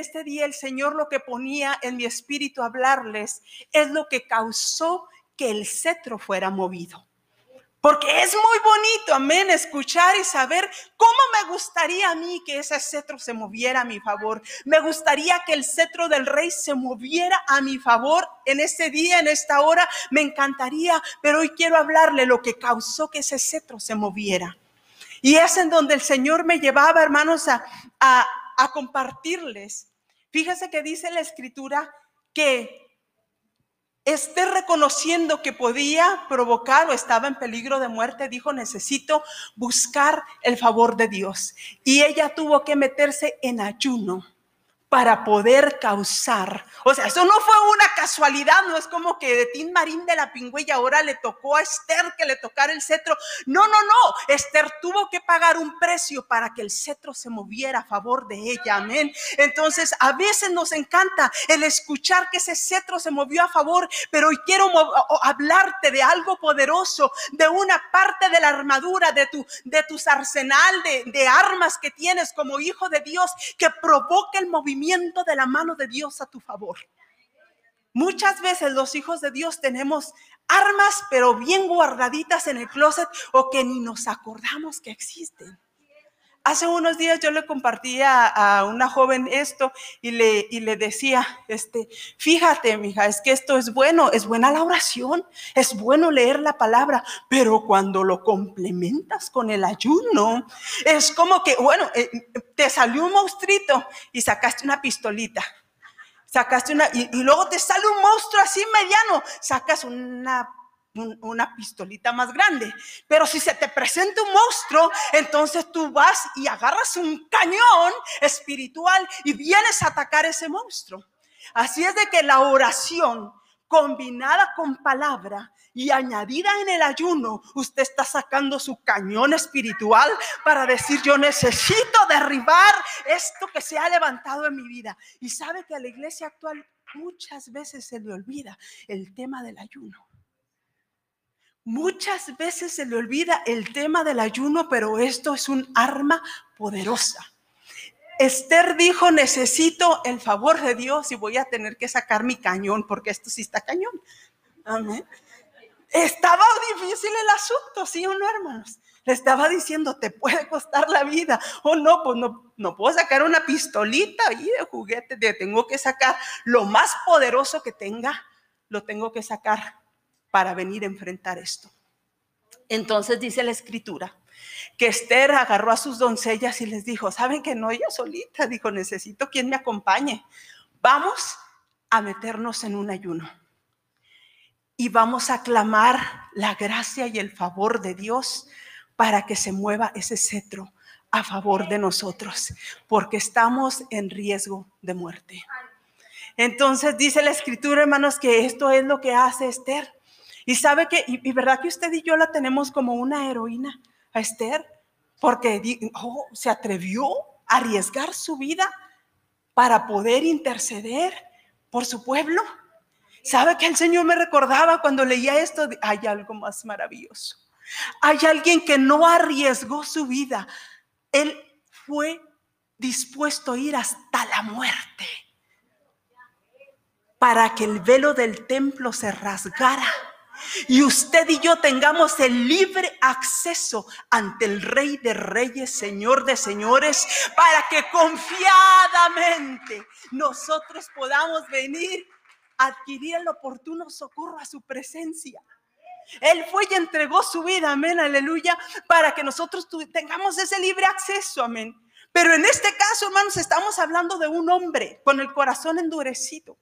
este día el Señor lo que ponía en mi espíritu hablarles es lo que causó que el cetro fuera movido. Porque es muy bonito, amén, escuchar y saber cómo me gustaría a mí que ese cetro se moviera a mi favor. Me gustaría que el cetro del rey se moviera a mi favor en este día, en esta hora. Me encantaría, pero hoy quiero hablarle lo que causó que ese cetro se moviera. Y es en donde el Señor me llevaba, hermanos, a, a compartirles. Fíjese que dice la escritura que esté reconociendo que podía provocar o estaba en peligro de muerte, dijo, necesito buscar el favor de Dios. Y ella tuvo que meterse en ayuno para poder causar. O sea, eso no fue una casualidad, no es como que de Tim Marín de la Pingüilla ahora le tocó a Esther que le tocara el cetro. No, no, no. Esther tuvo que pagar un precio para que el cetro se moviera a favor de ella. Amén. Entonces, a veces nos encanta el escuchar que ese cetro se movió a favor, pero hoy quiero hablarte de algo poderoso, de una parte de la armadura, de, tu, de tus arsenal de, de armas que tienes como hijo de Dios que provoca el movimiento de la mano de Dios a tu favor. Muchas veces los hijos de Dios tenemos armas, pero bien guardaditas en el closet o que ni nos acordamos que existen. Hace unos días yo le compartía a una joven esto y le, y le decía, este, fíjate, mija, es que esto es bueno, es buena la oración, es bueno leer la palabra, pero cuando lo complementas con el ayuno, es como que, bueno, eh, te salió un monstruito y sacaste una pistolita sacaste una, y, y, luego te sale un monstruo así mediano, sacas una una pistolita más grande. Pero si se te presenta un monstruo, entonces tú vas y agarras un cañón espiritual y vienes a atacar ese monstruo. Así es de que la oración combinada con palabra y añadida en el ayuno, usted está sacando su cañón espiritual para decir, yo necesito derribar esto que se ha levantado en mi vida. Y sabe que a la iglesia actual muchas veces se le olvida el tema del ayuno. Muchas veces se le olvida el tema del ayuno, pero esto es un arma poderosa. Esther dijo, necesito el favor de Dios y voy a tener que sacar mi cañón, porque esto sí está cañón. Amén. Estaba difícil el asunto, ¿sí o no, hermanos? Le estaba diciendo, te puede costar la vida. O no, pues no, no puedo sacar una pistolita ahí de juguete, tengo que sacar lo más poderoso que tenga, lo tengo que sacar para venir a enfrentar esto. Entonces dice la escritura que Esther agarró a sus doncellas y les dijo, ¿saben que no ella solita? Dijo, necesito quien me acompañe. Vamos a meternos en un ayuno y vamos a clamar la gracia y el favor de Dios para que se mueva ese cetro a favor de nosotros, porque estamos en riesgo de muerte. Entonces dice la escritura, hermanos, que esto es lo que hace Esther. Y sabe que, y, verdad que usted y yo la tenemos como una heroína a Esther, porque oh, se atrevió a arriesgar su vida para poder interceder por su pueblo. ¿Sabe que el Señor me recordaba cuando leía esto? Hay algo más maravilloso. Hay alguien que no arriesgó su vida. Él fue dispuesto a ir hasta la muerte para que el velo del templo se rasgara y usted y yo tengamos el libre acceso ante el Rey de Reyes, Señor de Señores, para que confiadamente nosotros podamos venir a adquirir el oportuno socorro a su presencia. Él fue y entregó su vida, amén, aleluya, para que nosotros tengamos ese libre acceso, amén. Pero en este caso, hermanos, estamos hablando de un hombre con el corazón endurecido.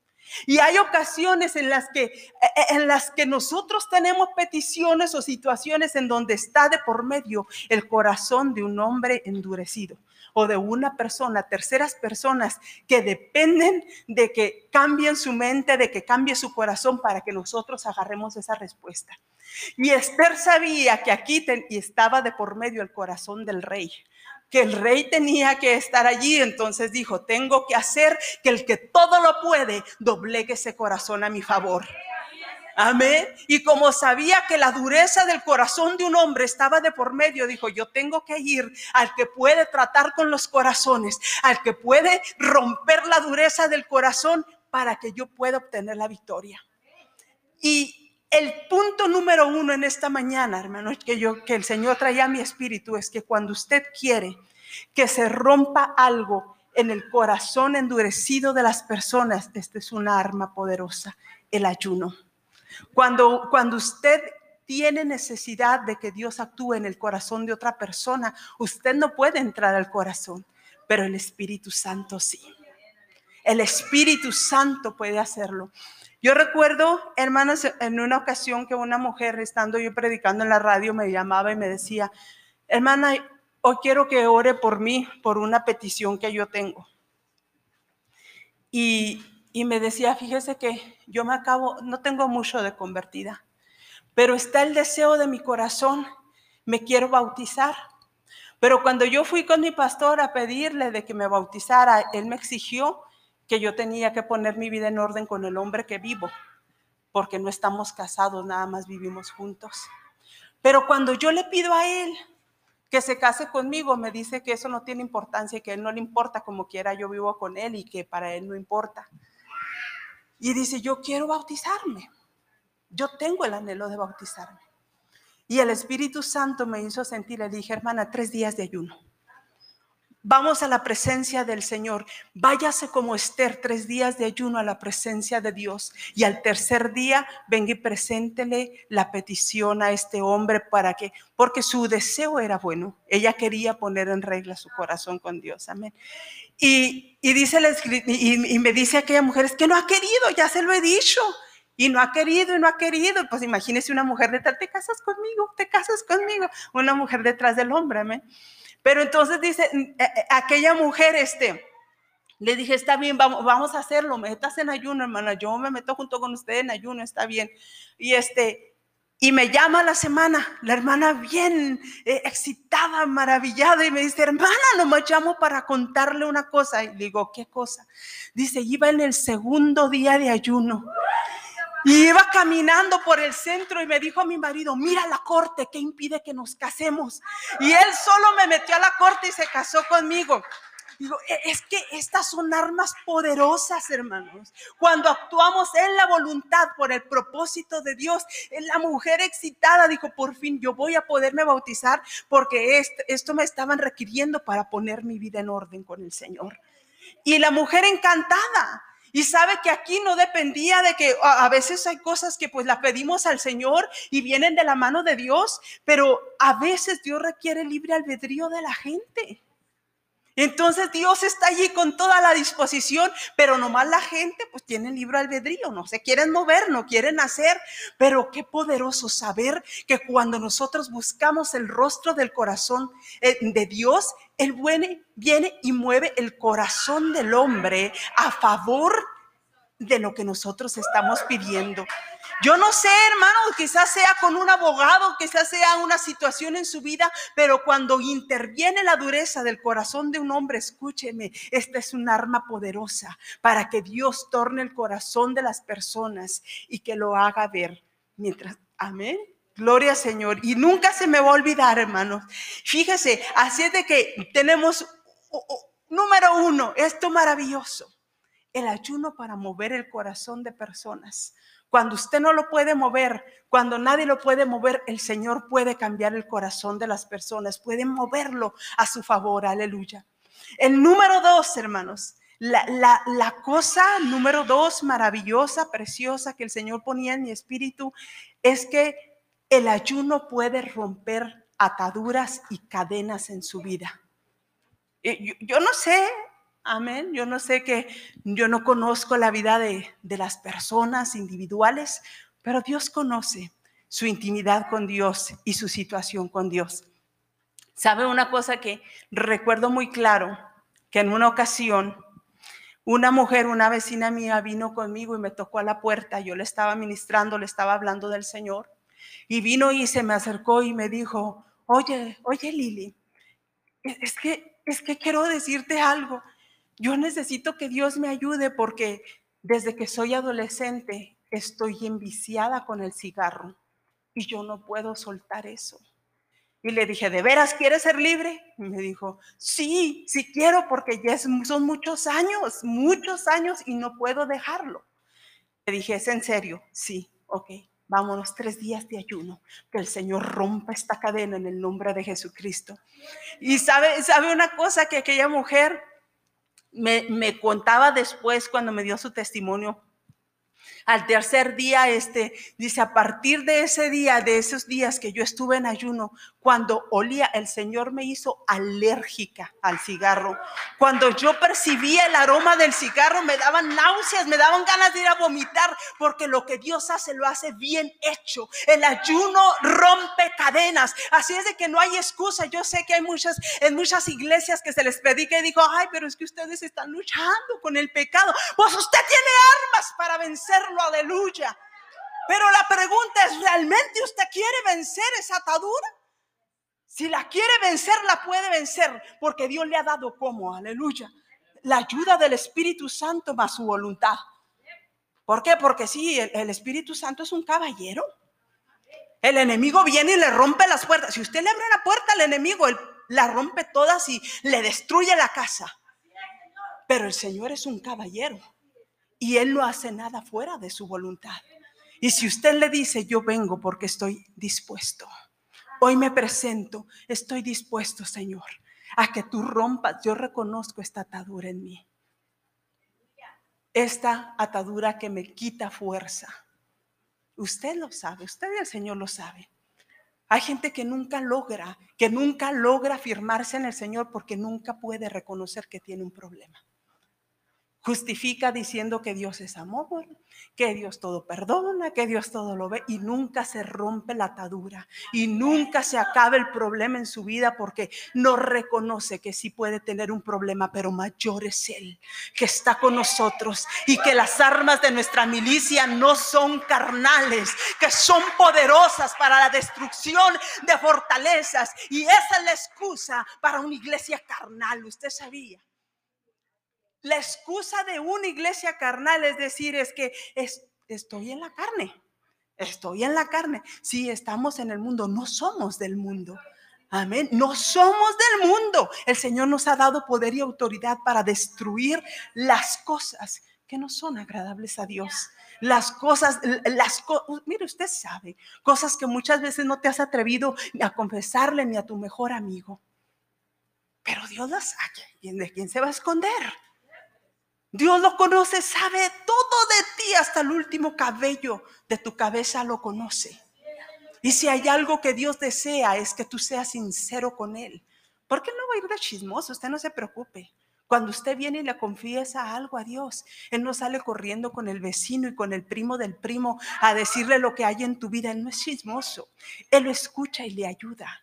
Y hay ocasiones en las que e, e, en las que nosotros tenemos peticiones o situaciones en donde está de por medio el corazón de un hombre endurecido o de una persona, terceras personas que dependen de que cambien su mente, de que cambie su corazón para que nosotros agarremos esa respuesta. Y Esther sabía que aquí estaba de por medio el corazón del rey que el rey tenía que estar allí, entonces dijo, tengo que hacer que el que todo lo puede doblegue ese corazón a mi favor. Amén. Y como sabía que la dureza del corazón de un hombre estaba de por medio, dijo, yo tengo que ir al que puede tratar con los corazones, al que puede romper la dureza del corazón para que yo pueda obtener la victoria. Y el punto número uno en esta mañana, hermano, que yo, que el Señor traía a mi espíritu, es que cuando usted quiere que se rompa algo en el corazón endurecido de las personas, esta es una arma poderosa, el ayuno. Cuando, cuando usted tiene necesidad de que Dios actúe en el corazón de otra persona, usted no puede entrar al corazón, pero el Espíritu Santo sí. El Espíritu Santo puede hacerlo. Yo recuerdo, hermanos, en una ocasión que una mujer, estando yo predicando en la radio, me llamaba y me decía, hermana, hoy quiero que ore por mí, por una petición que yo tengo. Y y me decía, fíjese que yo me acabo, no tengo mucho de convertida, pero está el deseo de mi corazón, me quiero bautizar. Pero cuando yo fui con mi pastor a pedirle de que me bautizara, él me exigió que yo tenía que poner mi vida en orden con el hombre que vivo, porque no estamos casados, nada más vivimos juntos. Pero cuando yo le pido a él que se case conmigo, me dice que eso no tiene importancia, que a él no le importa como quiera, yo vivo con él y que para él no importa. Y dice, yo quiero bautizarme. Yo tengo el anhelo de bautizarme. Y el Espíritu Santo me hizo sentir, le dije, hermana, tres días de ayuno. Vamos a la presencia del Señor. Váyase como Esther, tres días de ayuno a la presencia de Dios. Y al tercer día, venga y preséntele la petición a este hombre para que, porque su deseo era bueno. Ella quería poner en regla su corazón con Dios. Amén. Y, dice y, y me dice aquella mujer, es que no ha querido, ya se lo he dicho. Y no ha querido y no ha querido. Pues imagínese una mujer detrás, te casas conmigo, te casas conmigo. Una mujer detrás del hombre, amén. Pero entonces dice, mm, eh, eh, aquella mujer, este, le dije, está bien, vamos, vamos a hacerlo, metas en ayuno, hermana, yo me meto junto con usted en ayuno, está bien. Y este, y me llama la semana, la hermana bien eh, excitada, maravillada, y me dice, hermana, no me llamo para contarle una cosa. Y digo, ¿qué cosa? Dice, iba en el segundo día de ayuno. Y iba caminando por el centro y me dijo a mi marido, mira la corte, ¿qué impide que nos casemos? Y él solo me metió a la corte y se casó conmigo. Digo, e, es que estas son armas poderosas, hermanos. Cuando actuamos en la voluntad por el propósito de Dios, la mujer excitada dijo, por fin yo voy a poderme bautizar porque esto, esto me estaban requiriendo para poner mi vida en orden con el Señor. Y la mujer encantada. Y sabe que aquí no dependía de que a veces hay cosas que pues las pedimos al Señor y vienen de la mano de Dios, pero a veces Dios requiere libre albedrío de la gente. Entonces Dios está allí con toda la disposición, pero nomás la gente pues tiene libre albedrío, no se quieren mover, no quieren hacer, pero qué poderoso saber que cuando nosotros buscamos el rostro del corazón eh, de Dios, Él viene, viene y mueve el corazón del hombre a favor de lo que nosotros estamos pidiendo. Yo no sé, hermano, quizás sea con un abogado, quizás sea una situación en su vida, pero cuando interviene la dureza del corazón de un hombre, escúcheme, esta es un arma poderosa para que Dios torne el corazón de las personas y que lo haga ver. Mientras, amén. Gloria Señor. Y nunca se me va a olvidar, hermanos. Fíjese, así es de que tenemos, número uno, esto maravilloso, el ayuno para mover el corazón de personas. Cuando usted no lo puede mover, cuando nadie lo puede mover, el Señor puede cambiar el corazón de las personas, puede moverlo a su favor, aleluya. El número dos, hermanos, la, la, cosa número dos, maravillosa, preciosa, que el Señor ponía en mi espíritu, es que el ayuno puede romper ataduras y cadenas en su vida. Yo, yo no sé, Amén. Yo no sé que yo no conozco la vida de, las personas individuales, pero Dios conoce su intimidad con Dios y su situación con Dios. ¿Sabe una cosa que recuerdo muy claro? Que en una ocasión una mujer, una vecina mía vino conmigo y me tocó a la puerta. Yo le estaba ministrando, le estaba hablando del Señor. Y vino y se me acercó y me dijo, oye, oye Lili, es que, es que quiero decirte algo yo necesito que Dios me ayude porque desde que soy adolescente estoy enviciada con el cigarro y yo no puedo soltar eso. Y le dije, ¿de veras quieres ser libre? Y me dijo, sí, sí quiero porque ya son muchos años, muchos años y no puedo dejarlo. Le dije, ¿es en serio? Sí, ok, vámonos tres días de ayuno, que el Señor rompa esta cadena en el nombre de Jesucristo. Y sabe, sabe una cosa que aquella mujer me, me contaba después cuando me dio su testimonio al tercer día, este, dice, a partir de ese día, de esos días que yo estuve en ayuno, cuando olía, el Señor me hizo alérgica al cigarro. Cuando yo percibía el aroma del cigarro, me daban náuseas, me daban ganas de ir a vomitar, porque lo que Dios hace, lo hace bien hecho. El ayuno rompe cadenas. Así es de que no hay excusa. Yo sé que hay muchas, en muchas iglesias que se les predica y digo, ay, pero es que ustedes están luchando con el pecado. Pues usted tiene armas para vencerlo, aleluya. Pero la pregunta es, ¿realmente usted quiere vencer esa atadura? Si la quiere vencer, la puede vencer, porque Dios le ha dado como, aleluya, la ayuda del Espíritu Santo más su voluntad. ¿Por qué? Porque sí, el, Espíritu Santo es un caballero. El enemigo viene y le rompe las puertas. Si usted le abre la puerta al enemigo, él la rompe todas y le destruye la casa. Pero el Señor es un caballero y Él no hace nada fuera de su voluntad. Y si usted le dice, yo vengo porque estoy dispuesto Hoy me presento, estoy dispuesto, Señor, a que tú rompas. Yo reconozco esta atadura en mí. Esta atadura que me quita fuerza. Usted lo sabe, usted y el Señor lo sabe. Hay gente que nunca logra, que nunca logra firmarse en el Señor porque nunca puede reconocer que tiene un problema justifica diciendo que Dios es amor, que Dios todo perdona, que Dios todo lo ve y nunca se rompe la atadura y nunca se acaba el problema en su vida porque no reconoce que sí puede tener un problema, pero mayor es Él que está con nosotros y que las armas de nuestra milicia no son carnales, que son poderosas para la destrucción de fortalezas y esa es la excusa para una iglesia carnal, usted sabía. La excusa de una iglesia carnal es decir, es que estoy en la carne, estoy en la carne. Sí, estamos en el mundo, no somos del mundo. Amén. No somos del mundo. El Señor nos ha dado poder y autoridad para destruir las cosas que no son agradables a Dios. Las cosas, las mire, usted sabe, cosas que muchas veces no te has atrevido a confesarle ni a tu mejor amigo. Pero Dios las sabe. ¿Y de quién se va a esconder? Dios lo conoce, sabe todo de ti, hasta el último cabello de tu cabeza lo conoce. Y si hay algo que Dios desea es que tú seas sincero con Él. Porque no va a ir de chismoso, usted no se preocupe. Cuando usted viene y le confiesa algo a Dios, Él no sale corriendo con el vecino y con el primo del primo a decirle lo que hay en tu vida. Él no es chismoso. Él lo escucha y le ayuda.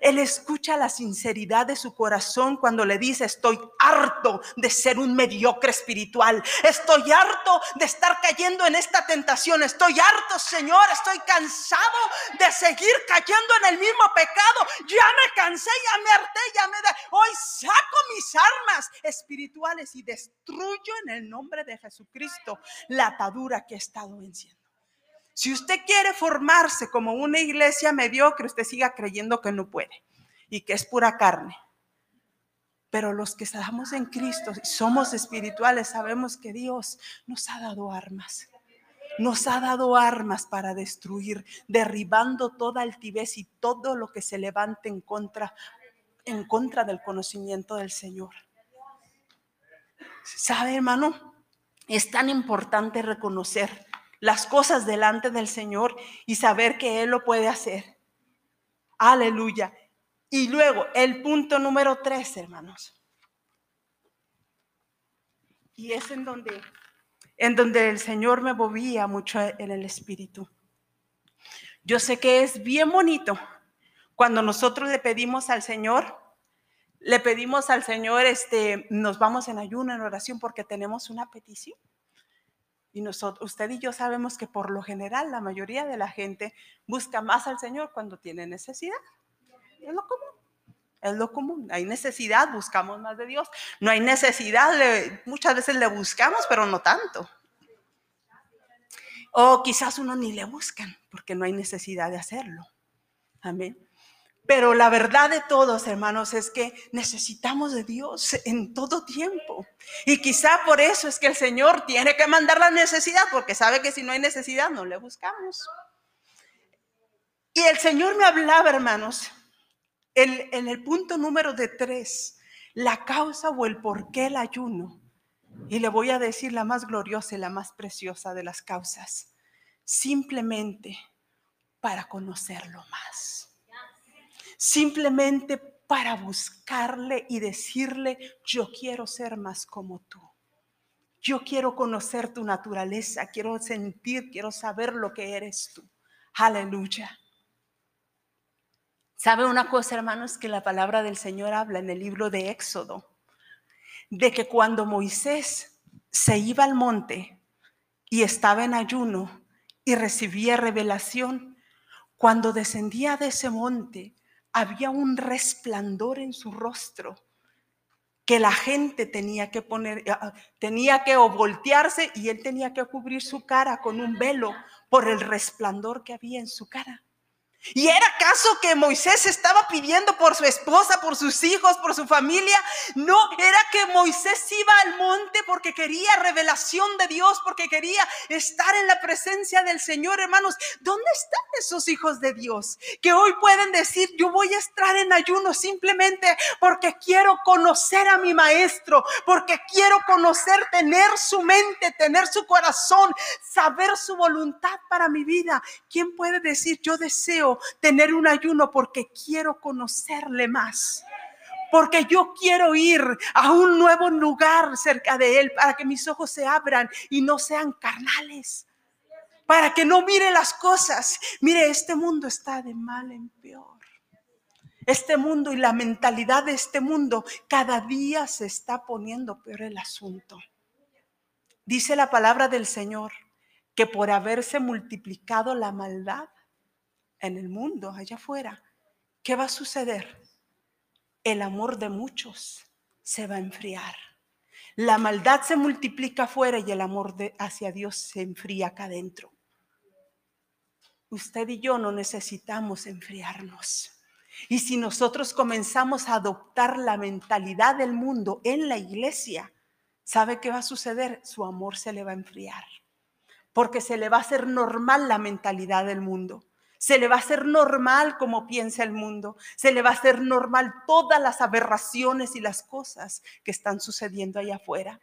Él escucha la sinceridad de su corazón cuando le dice, estoy harto de ser un mediocre espiritual. Estoy harto de estar cayendo en esta tentación. Estoy harto, Señor. Estoy cansado de seguir cayendo en el mismo pecado. Ya me cansé, ya me harté, ya me da. Hoy saco mis armas espirituales y destruyo en el nombre de Jesucristo la atadura que he estado venciendo. Si usted quiere formarse como una iglesia mediocre, usted siga creyendo que no puede y que es pura carne. Pero los que estamos en Cristo y somos espirituales, sabemos que Dios nos ha dado armas. Nos ha dado armas para destruir, derribando toda altivez y todo lo que se levante en contra, en contra del conocimiento del Señor. ¿Sabe, hermano? Es tan importante reconocer las cosas delante del Señor y saber que Él lo puede hacer. Aleluya. Y luego, el punto número tres, hermanos. Y es en donde, en donde el Señor me movía mucho en el espíritu. Yo sé que es bien bonito cuando nosotros le pedimos al Señor, le pedimos al Señor, este, nos vamos en ayuno, en oración, porque tenemos una petición. Y nosotros, usted y yo sabemos que por lo general la mayoría de la gente busca más al Señor cuando tiene necesidad. Es lo común. Es lo común. Hay necesidad, buscamos más de Dios. No hay necesidad, muchas veces le buscamos, pero no tanto. O quizás uno ni le buscan porque no hay necesidad de hacerlo. Amén. Pero la verdad de todos, hermanos, es que necesitamos de Dios en todo tiempo. Y quizá por eso es que el Señor tiene que mandar la necesidad, porque sabe que si no hay necesidad no le buscamos. Y el Señor me hablaba, hermanos, en, el punto número de tres, la causa o el por qué el ayuno. Y le voy a decir la más gloriosa y la más preciosa de las causas. Simplemente para conocerlo más simplemente para buscarle y decirle, yo quiero ser más como tú. Yo quiero conocer tu naturaleza, quiero sentir, quiero saber lo que eres tú. Aleluya. ¿Sabe una cosa, hermanos, que la palabra del Señor habla en el libro de Éxodo? De que cuando Moisés se iba al monte y estaba en ayuno y recibía revelación, cuando descendía de ese monte, había un resplandor en su rostro que la gente tenía que poner, ah, tenía que voltearse y él tenía que cubrir su cara con un velo por el resplandor que había en su cara. ¿Y era acaso que Moisés estaba pidiendo por su esposa, por sus hijos, por su familia? No, era que Moisés iba al monte porque quería revelación de Dios, porque quería estar en la presencia del Señor, hermanos. ¿Dónde están esos hijos de Dios que hoy pueden decir, yo voy a estar en ayuno simplemente porque quiero conocer a mi maestro, porque quiero conocer, tener su mente, tener su corazón, saber su voluntad para mi vida? ¿Quién puede decir, yo deseo tener un ayuno porque quiero conocerle más. Porque yo quiero ir a un nuevo lugar cerca de Él para que mis ojos se abran y no sean carnales. Para que no mire las cosas. Mire, este mundo está de mal en peor. Este mundo y la mentalidad de este mundo cada día se está poniendo peor el asunto. Dice la palabra del Señor que por haberse multiplicado la maldad, en el mundo, allá afuera, ¿qué va a suceder? El amor de muchos se va a enfriar. La maldad se multiplica afuera y el amor hacia Dios se enfría acá adentro. Usted y yo no necesitamos enfriarnos. Y si nosotros comenzamos a adoptar la mentalidad del mundo en la iglesia, ¿sabe qué va a suceder? Su amor se le va a enfriar. Porque se le va a hacer normal la mentalidad del mundo. Se le va a hacer normal como piensa el mundo. Se le va a hacer normal todas las aberraciones y las cosas que están sucediendo allá afuera.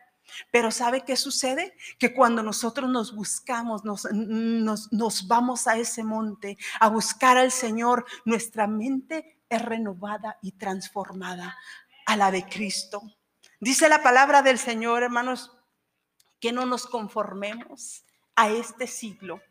Pero ¿sabe qué sucede? Que cuando nosotros nos buscamos, nos, nos, vamos a ese monte a buscar al Señor, nuestra mente es renovada y transformada a la de Cristo. Dice la palabra del Señor, hermanos, que no nos conformemos a este siglo,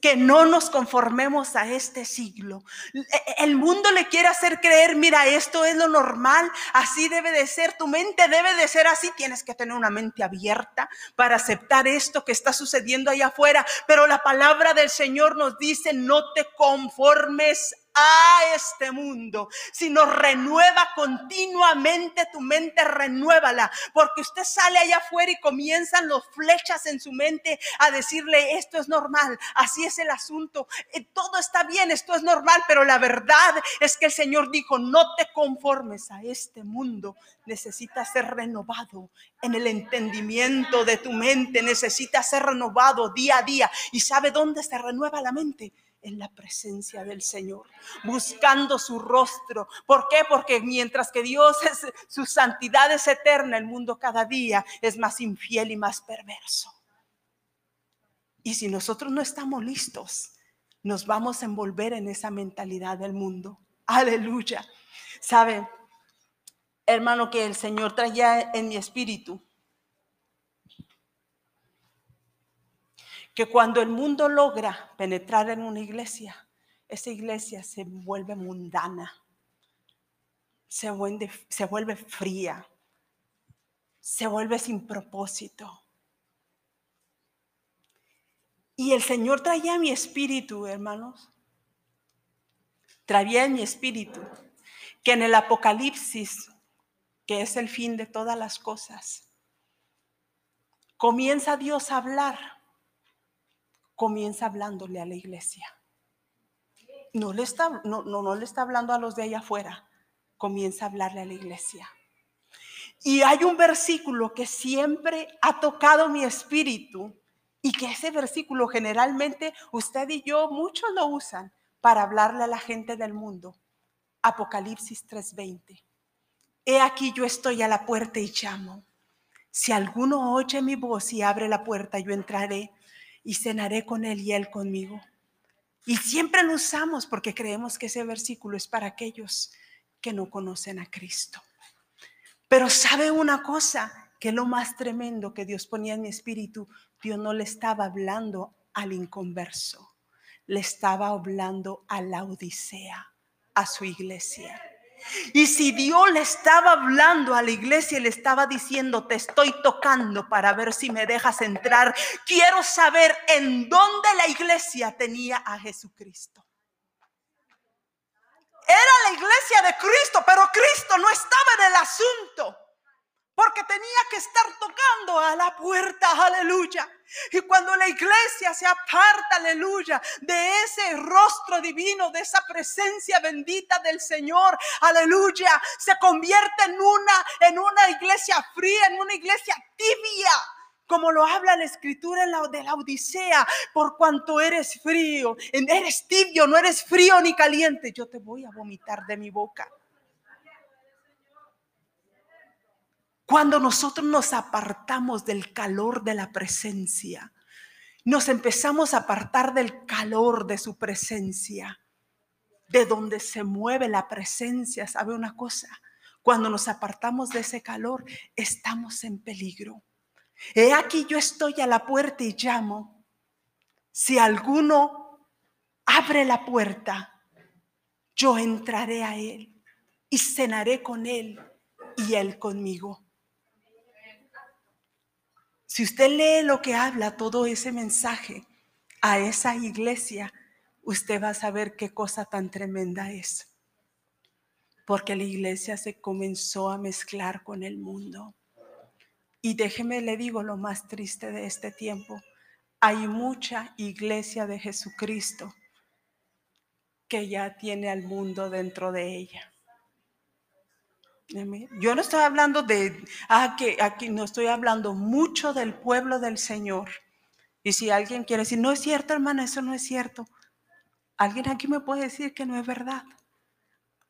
que no nos conformemos a este siglo. E, el mundo le quiere hacer creer, mira, esto es lo normal, así debe de ser, tu mente debe de ser así, tienes que tener una mente abierta para aceptar esto que está sucediendo allá afuera, pero la palabra del Señor nos dice, no te conformes a este mundo, sino renueva continuamente tu mente, renuévala, porque usted sale allá afuera y comienzan los flechas en su mente a decirle, esto es normal, así es el asunto, eh, todo está bien, esto es normal, pero la verdad es que el Señor dijo, no te conformes a este mundo, necesitas ser renovado en el entendimiento de tu mente, necesitas ser renovado día a día. ¿Y sabe dónde se renueva la mente? En la presencia del Señor, buscando su rostro. ¿Por qué? Porque mientras que Dios es su santidad es eterna, el mundo cada día es más infiel y más perverso. Y si nosotros no estamos listos, nos vamos a envolver en esa mentalidad del mundo. Aleluya. ¿Sabe, hermano, que el Señor traía en mi espíritu? Que cuando el mundo logra penetrar en una iglesia, esa iglesia se vuelve mundana, se vuelve, se vuelve fría, se vuelve sin propósito. Y el Señor traía mi espíritu, hermanos, traía mi espíritu que en el Apocalipsis, que es el fin de todas las cosas, comienza Dios a hablar comienza hablándole a la iglesia. No le está, no, no, no le está hablando a los de allá afuera, comienza a hablarle a la iglesia. Y hay un versículo que siempre ha tocado mi espíritu y que ese versículo generalmente usted y yo muchos lo usan para hablarle a la gente del mundo. Apocalipsis 3:20. He aquí yo estoy a la puerta y llamo. Si alguno oye mi voz y abre la puerta, yo entraré y cenaré con él y él conmigo. Y siempre lo usamos porque creemos que ese versículo es para aquellos que no conocen a Cristo. Pero sabe una cosa, que lo más tremendo que Dios ponía en mi espíritu, Dios no le estaba hablando al inconverso, le estaba hablando a la Odisea, a su iglesia. Y si Dios le estaba hablando a la iglesia y le estaba diciendo, te estoy tocando para ver si me dejas entrar, quiero saber en dónde la iglesia tenía a Jesucristo. Era la iglesia de Cristo, pero Cristo no estaba en el asunto porque tenía que estar tocando a la puerta, aleluya. Y cuando la iglesia se aparta, aleluya, de ese rostro divino, de esa presencia bendita del Señor, aleluya, se convierte en una en una iglesia fría, en una iglesia tibia. Como lo habla la escritura en la, de la Odisea, por cuanto eres frío, eres tibio, no eres frío ni caliente, yo te voy a vomitar de mi boca. Cuando nosotros nos apartamos del calor de la presencia, nos empezamos a apartar del calor de su presencia, de donde se mueve la presencia, ¿sabe una cosa? Cuando nos apartamos de ese calor, estamos en peligro. He aquí yo estoy a la puerta y llamo. Si alguno abre la puerta, yo entraré a él y cenaré con él y él conmigo. Si usted lee lo que habla todo ese mensaje a esa iglesia, usted va a saber qué cosa tan tremenda es. Porque la iglesia se comenzó a mezclar con el mundo. Y déjeme le digo lo más triste de este tiempo. Hay mucha iglesia de Jesucristo que ya tiene al mundo dentro de ella. Yo no estoy hablando de, ah, que aquí no estoy hablando mucho del pueblo del Señor. Y si alguien quiere decir, no es cierto, hermana, eso no es cierto. Alguien aquí me puede decir que no es verdad.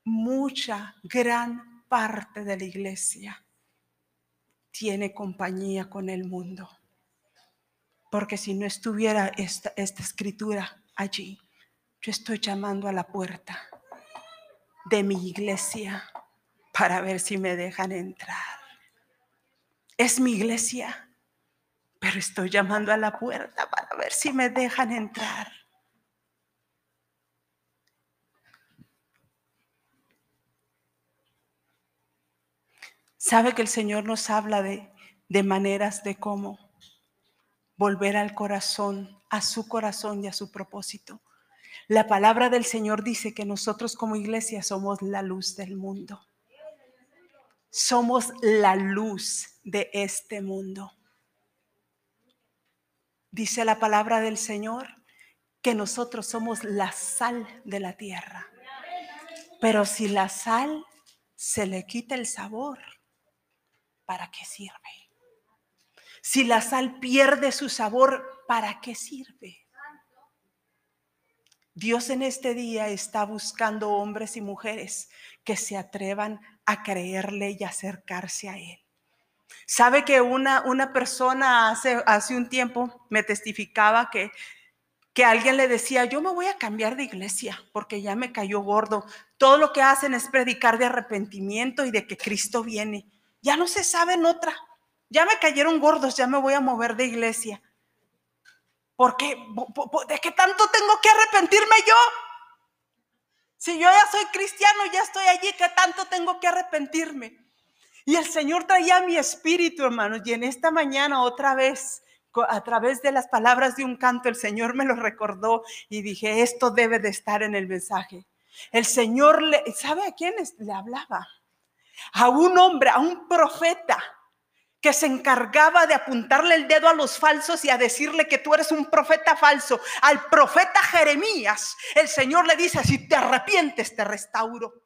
Mucha, gran parte de la iglesia tiene compañía con el mundo. Porque si no estuviera esta, esta escritura allí, yo estoy llamando a la puerta de mi iglesia para ver si me dejan entrar. Es mi iglesia, pero estoy llamando a la puerta para ver si me dejan entrar. Sabe que el Señor nos habla de, maneras de cómo volver al corazón, a su corazón y a su propósito. La palabra del Señor dice que nosotros como iglesia somos la luz del mundo. Somos la luz de este mundo. Dice la palabra del Señor que nosotros somos la sal de la tierra. Pero si la sal se le quita el sabor, ¿para qué sirve? Si la sal pierde su sabor, ¿para qué sirve? Dios en este día está buscando hombres y mujeres que se atrevan a creerle y acercarse a Él. Sabe que una, una persona hace, hace un tiempo me testificaba que, que alguien le decía, yo me voy a cambiar de iglesia porque ya me cayó gordo. Todo lo que hacen es predicar de arrepentimiento y de que Cristo viene. Ya no se sabe en otra. Ya me cayeron gordos, ya me voy a mover de iglesia. ¿Por qué? ¿De qué tanto tengo que arrepentirme yo? Si yo ya soy cristiano, ya estoy allí, ¿qué tanto tengo que arrepentirme? Y el Señor traía mi espíritu, hermanos, y en esta mañana otra vez, a través de las palabras de un canto, el Señor me lo recordó y dije, esto debe de estar en el mensaje. El Señor, le, ¿sabe a quién le hablaba? A un hombre, a un profeta que se encargaba de apuntarle el dedo a los falsos y a decirle que tú eres un profeta falso. Al profeta Jeremías, el Señor le dice, si te arrepientes, te restauro.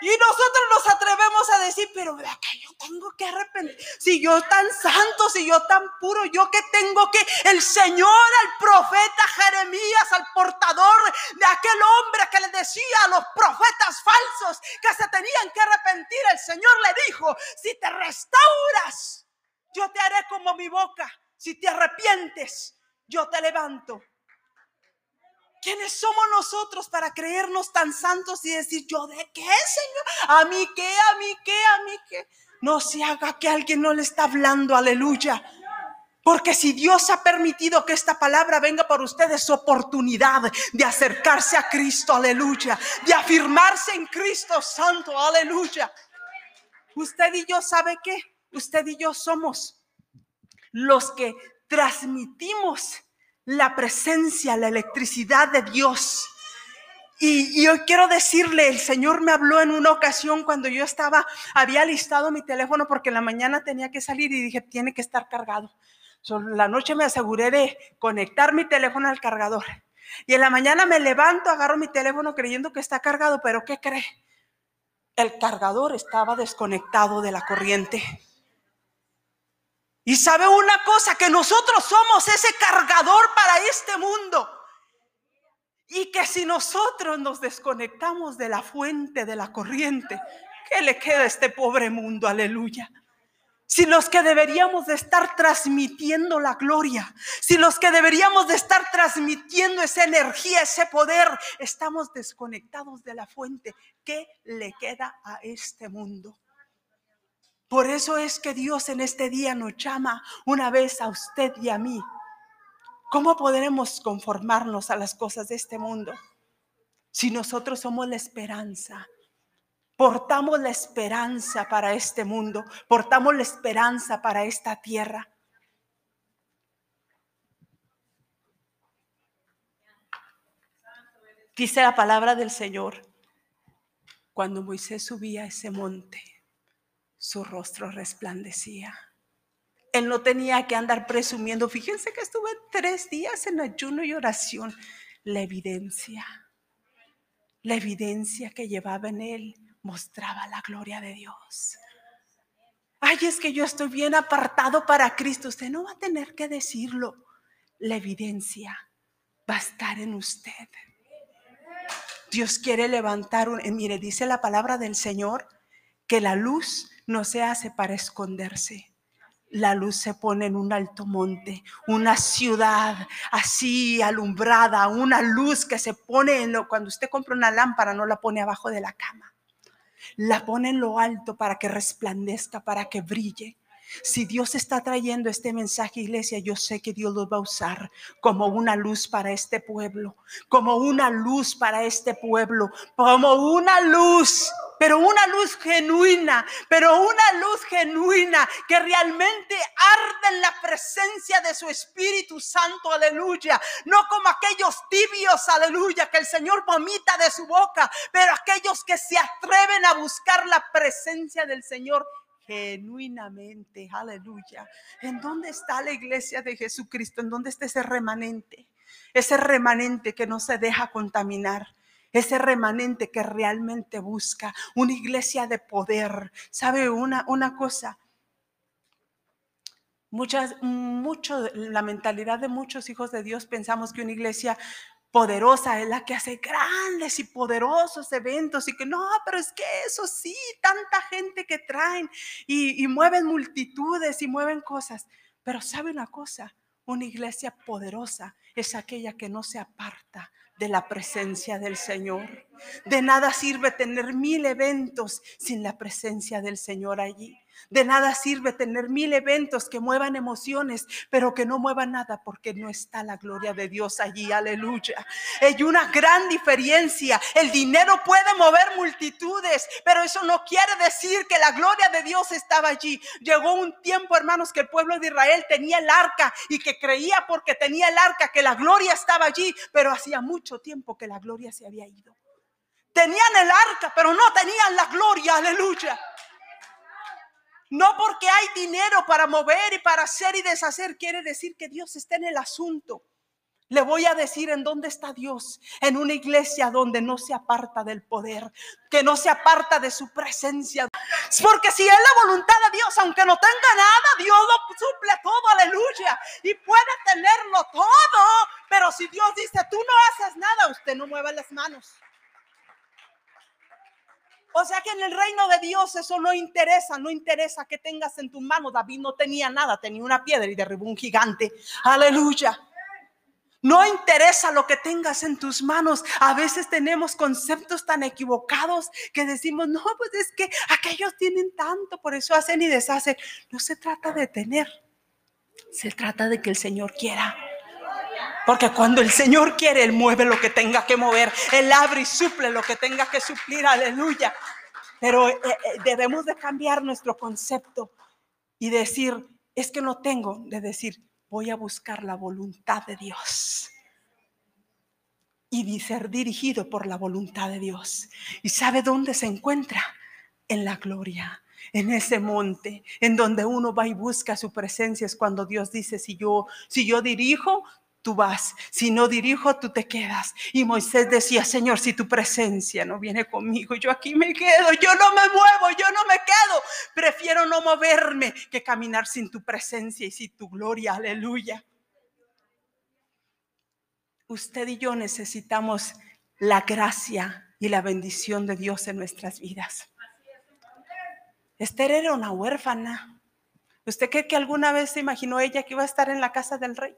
Y nosotros nos atrevemos a decir, pero ¿de qué yo tengo que arrepentir? Si yo tan santo, si yo tan puro, yo que tengo que, el Señor, al profeta Jeremías, al portador de aquel hombre que le decía a los profetas falsos que se tenían que arrepentir, el Señor le dijo, si te restauras, yo te haré como mi boca. Si te arrepientes, yo te levanto. ¿Quiénes somos nosotros para creernos tan santos y decir, yo de qué, Señor? ¿A mí qué? ¿A mí qué? ¿A mí qué? No se haga que alguien no le está hablando, aleluya. Porque si Dios ha permitido que esta palabra venga por ustedes, su oportunidad de acercarse a Cristo, aleluya. De afirmarse en Cristo Santo, aleluya. Usted y yo, ¿sabe qué? Usted y yo somos los que transmitimos la presencia, la electricidad de Dios. Y, yo quiero decirle, el Señor me habló en una ocasión cuando yo estaba, había listado mi teléfono porque en la mañana tenía que salir y dije, tiene que estar cargado. la noche me aseguré de conectar mi teléfono al cargador. Y en la mañana me levanto, agarro mi teléfono creyendo que está cargado, pero ¿qué cree? El cargador estaba desconectado de la corriente. Y sabe una cosa, que nosotros somos ese cargador para este mundo. Y que si nosotros nos desconectamos de la fuente, de la corriente, ¿qué le queda a este pobre mundo? Aleluya. Si los que deberíamos de estar transmitiendo la gloria, si los que deberíamos de estar transmitiendo esa energía, ese poder, estamos desconectados de la fuente, ¿qué le queda a este mundo? Por eso es que Dios en este día nos llama una vez a usted y a mí. ¿Cómo podremos conformarnos a las cosas de este mundo si nosotros somos la esperanza? Portamos la esperanza para este mundo, portamos la esperanza para esta tierra. Dice la palabra del Señor, cuando Moisés subía a ese monte, su rostro resplandecía. Él no tenía que andar presumiendo. Fíjense que estuve tres días en ayuno y oración. La evidencia, la evidencia que llevaba en él mostraba la gloria de Dios. Ay, es que yo estoy bien apartado para Cristo. Usted no va a tener que decirlo. La evidencia va a estar en usted. Dios quiere levantar un, mire, dice la palabra del Señor que la luz no se hace para esconderse. La luz se pone en un alto monte, una ciudad así alumbrada, una luz que se pone en lo, cuando usted compra una lámpara no la pone abajo de la cama. La pone en lo alto para que resplandezca, para que brille. Si Dios está trayendo este mensaje, iglesia, yo sé que Dios lo va a usar como una luz para este pueblo, como una luz para este pueblo, como una luz, pero una luz genuina, pero una luz genuina que realmente arde en la presencia de su Espíritu Santo, aleluya. No como aquellos tibios, aleluya, que el Señor vomita de su boca, pero aquellos que se atreven a buscar la presencia del Señor genuinamente, aleluya. ¿En dónde está la iglesia de Jesucristo? ¿En dónde está ese remanente? Ese remanente que no se deja contaminar. Ese remanente que realmente busca una iglesia de poder. ¿Sabe una, una cosa? Muchas, mucho, la mentalidad de muchos hijos de Dios pensamos que una iglesia poderosa es la que hace grandes y poderosos eventos y que no, pero es que eso sí, tanta gente que traen y, mueven multitudes y mueven cosas. Pero sabe una cosa, una iglesia poderosa es aquella que no se aparta de la presencia del Señor. De nada sirve tener mil eventos sin la presencia del Señor allí. De nada sirve tener mil eventos que muevan emociones, pero que no muevan nada porque no está la gloria de Dios allí. Aleluya. Hay una gran diferencia. El dinero puede mover multitudes, pero eso no quiere decir que la gloria de Dios estaba allí. Llegó un tiempo, hermanos, que el pueblo de Israel tenía el arca y que creía porque tenía el arca que la gloria estaba allí, pero hacía mucho tiempo que la gloria se había ido. Tenían el arca, pero no tenían la gloria. Aleluya. No porque hay dinero para mover y para hacer y deshacer, quiere decir que Dios está en el asunto. Le voy a decir en dónde está Dios, en una iglesia donde no se aparta del poder, que no se aparta de su presencia. Porque si es la voluntad de Dios, aunque no tenga nada, Dios lo suple todo, aleluya. Y puede tenerlo todo, pero si Dios dice, tú no haces nada, usted no mueve las manos. O sea que en el reino de Dios eso no interesa, no interesa que tengas en tu mano. David no tenía nada, tenía una piedra y derribó un gigante. Aleluya. No interesa lo que tengas en tus manos. A veces tenemos conceptos tan equivocados que decimos, no, pues es que aquellos tienen tanto, por eso hacen y deshacen. No se trata de tener, se trata de que el Señor quiera. Porque cuando el Señor quiere, Él mueve lo que tenga que mover. Él abre y suple lo que tenga que suplir. Aleluya. Pero eh, eh, debemos de cambiar nuestro concepto y decir, es que no tengo, de decir, voy a buscar la voluntad de Dios y ser dirigido por la voluntad de Dios. ¿Y sabe dónde se encuentra? En la gloria, en ese monte, en donde uno va y busca su presencia. Es cuando Dios dice, si yo, si yo dirijo, tú vas. Si no dirijo, tú te quedas. Y Moisés decía, Señor, si tu presencia no viene conmigo, yo aquí me quedo, yo no me muevo, yo no me quedo. Prefiero no moverme que caminar sin tu presencia y sin tu gloria. Aleluya. Usted y yo necesitamos la gracia y la bendición de Dios en nuestras vidas. Esther era una huérfana. ¿Usted cree que alguna vez se imaginó ella que iba a estar en la casa del rey?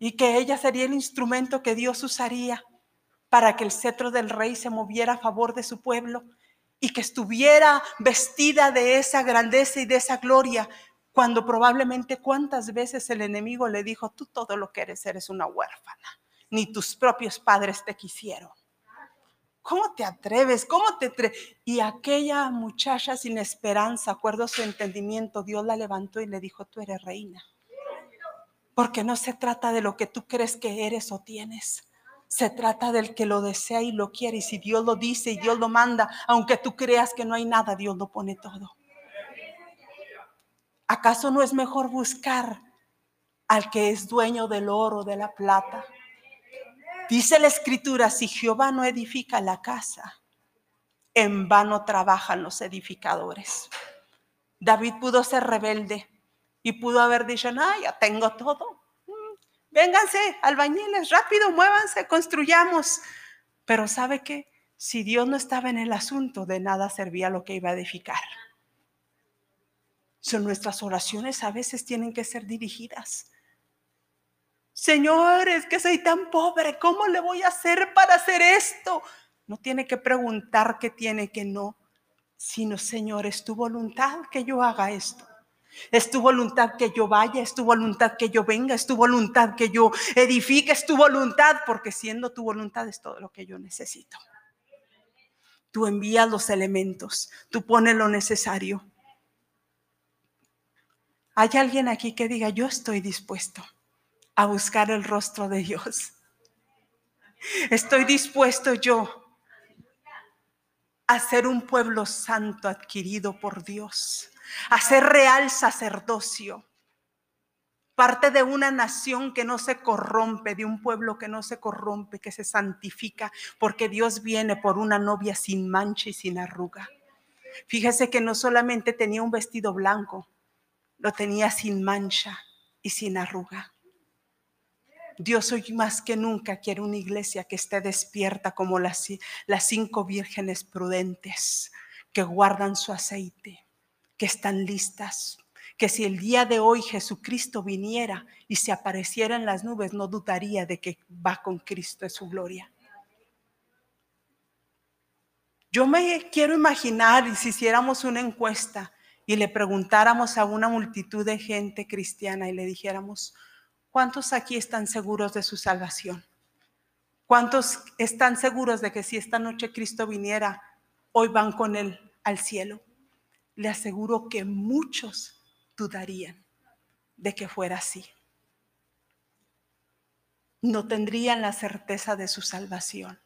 Y que ella sería el instrumento que Dios usaría para que el cetro del rey se moviera a favor de su pueblo y que estuviera vestida de esa grandeza y de esa gloria, cuando probablemente cuántas veces el enemigo le dijo, tú todo lo que eres eres una huérfana, ni tus propios padres te quisieron. ¿Cómo te atreves? ¿Cómo te atreves? Y aquella muchacha sin esperanza, acuerdo su entendimiento, Dios la levantó y le dijo, tú eres reina. Porque no se trata de lo que tú crees que eres o tienes. Se trata del que lo desea y lo quiere. Y si Dios lo dice y Dios lo manda, aunque tú creas que no hay nada, Dios lo pone todo. ¿Acaso no es mejor buscar al que es dueño del oro, de la plata? Dice la escritura, si Jehová no edifica la casa, en vano trabajan los edificadores. David pudo ser rebelde, y pudo haber dicho, no, ya tengo todo. Mm, vénganse, albañiles, rápido, muévanse, construyamos. Pero ¿sabe qué? Si Dios no estaba en el asunto, de nada servía lo que iba a edificar. Son nuestras oraciones a veces tienen que ser dirigidas. Señor, es que soy tan pobre, ¿cómo le voy a hacer para hacer esto? No tiene que preguntar qué tiene, que no, sino Señor, es tu voluntad que yo haga esto. Es tu voluntad que yo vaya, es tu voluntad que yo venga, es tu voluntad que yo edifique, es tu voluntad, porque siendo tu voluntad es todo lo que yo necesito. Tú envías los elementos, tú pones lo necesario. ¿Hay alguien aquí que diga, yo estoy dispuesto a buscar el rostro de Dios? Estoy dispuesto yo a ser un pueblo santo adquirido por Dios a ser real sacerdocio, parte de una nación que no se corrompe, de un pueblo que no se corrompe, que se santifica, porque Dios viene por una novia sin mancha y sin arruga. Fíjese que no solamente tenía un vestido blanco, lo tenía sin mancha y sin arruga. Dios hoy más que nunca quiere una iglesia que esté despierta como las, las cinco vírgenes prudentes que guardan su aceite que están listas, que si el día de hoy Jesucristo viniera y se apareciera en las nubes, no dudaría de que va con Cristo en su gloria. Yo me quiero imaginar y si hiciéramos una encuesta y le preguntáramos a una multitud de gente cristiana y le dijéramos, ¿cuántos aquí están seguros de su salvación? ¿Cuántos están seguros de que si esta noche Cristo viniera, hoy van con Él al cielo? Le aseguro que muchos dudarían de que fuera así. No tendrían la certeza de su salvación.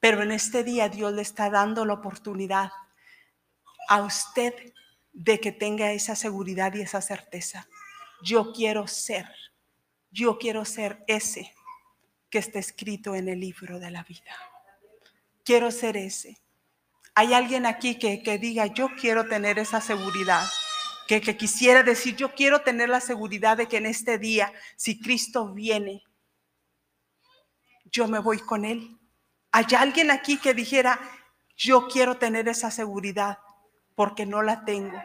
Pero en este día Dios le está dando la oportunidad a usted de que tenga esa seguridad y esa certeza. Yo quiero ser, yo quiero ser ese que está escrito en el libro de la vida. Quiero ser ese. Hay alguien aquí que, que diga, yo quiero tener esa seguridad, que, que quisiera decir, yo quiero tener la seguridad de que en este día, si Cristo viene, yo me voy con Él. Hay alguien aquí que dijera, yo quiero tener esa seguridad porque no la tengo.